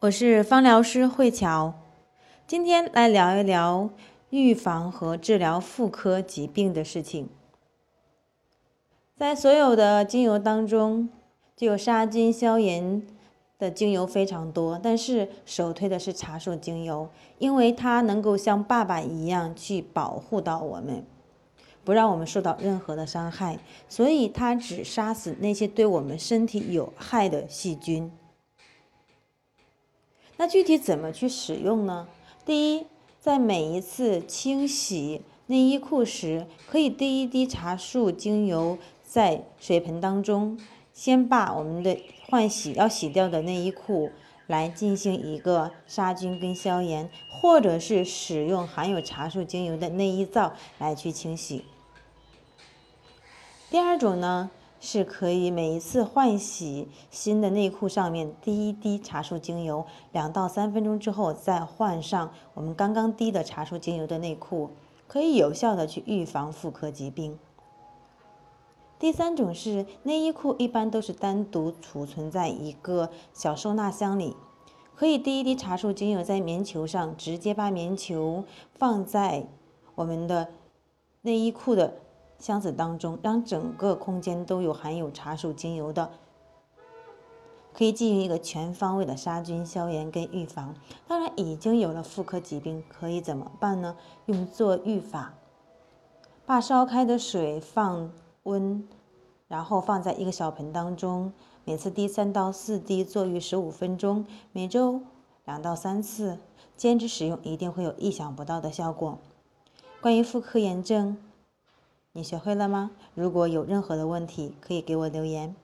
我是芳疗师慧乔，今天来聊一聊预防和治疗妇科疾病的事情。在所有的精油当中，具有杀菌消炎的精油非常多，但是首推的是茶树精油，因为它能够像爸爸一样去保护到我们，不让我们受到任何的伤害，所以它只杀死那些对我们身体有害的细菌。那具体怎么去使用呢？第一，在每一次清洗内衣裤时，可以滴一滴茶树精油在水盆当中，先把我们的换洗要洗掉的内衣裤来进行一个杀菌跟消炎，或者是使用含有茶树精油的内衣皂来去清洗。第二种呢？是可以每一次换洗新的内裤上面滴一滴茶树精油，两到三分钟之后再换上我们刚刚滴的茶树精油的内裤，可以有效的去预防妇科疾病。第三种是内衣裤一般都是单独储存在一个小收纳箱里，可以滴一滴茶树精油在棉球上，直接把棉球放在我们的内衣裤的。箱子当中，让整个空间都有含有茶树精油的，可以进行一个全方位的杀菌、消炎跟预防。当然，已经有了妇科疾病，可以怎么办呢？用做浴法，把烧开的水放温，然后放在一个小盆当中，每次滴三到四滴，坐浴十五分钟，每周两到三次，坚持使用，一定会有意想不到的效果。关于妇科炎症。你学会了吗？如果有任何的问题，可以给我留言。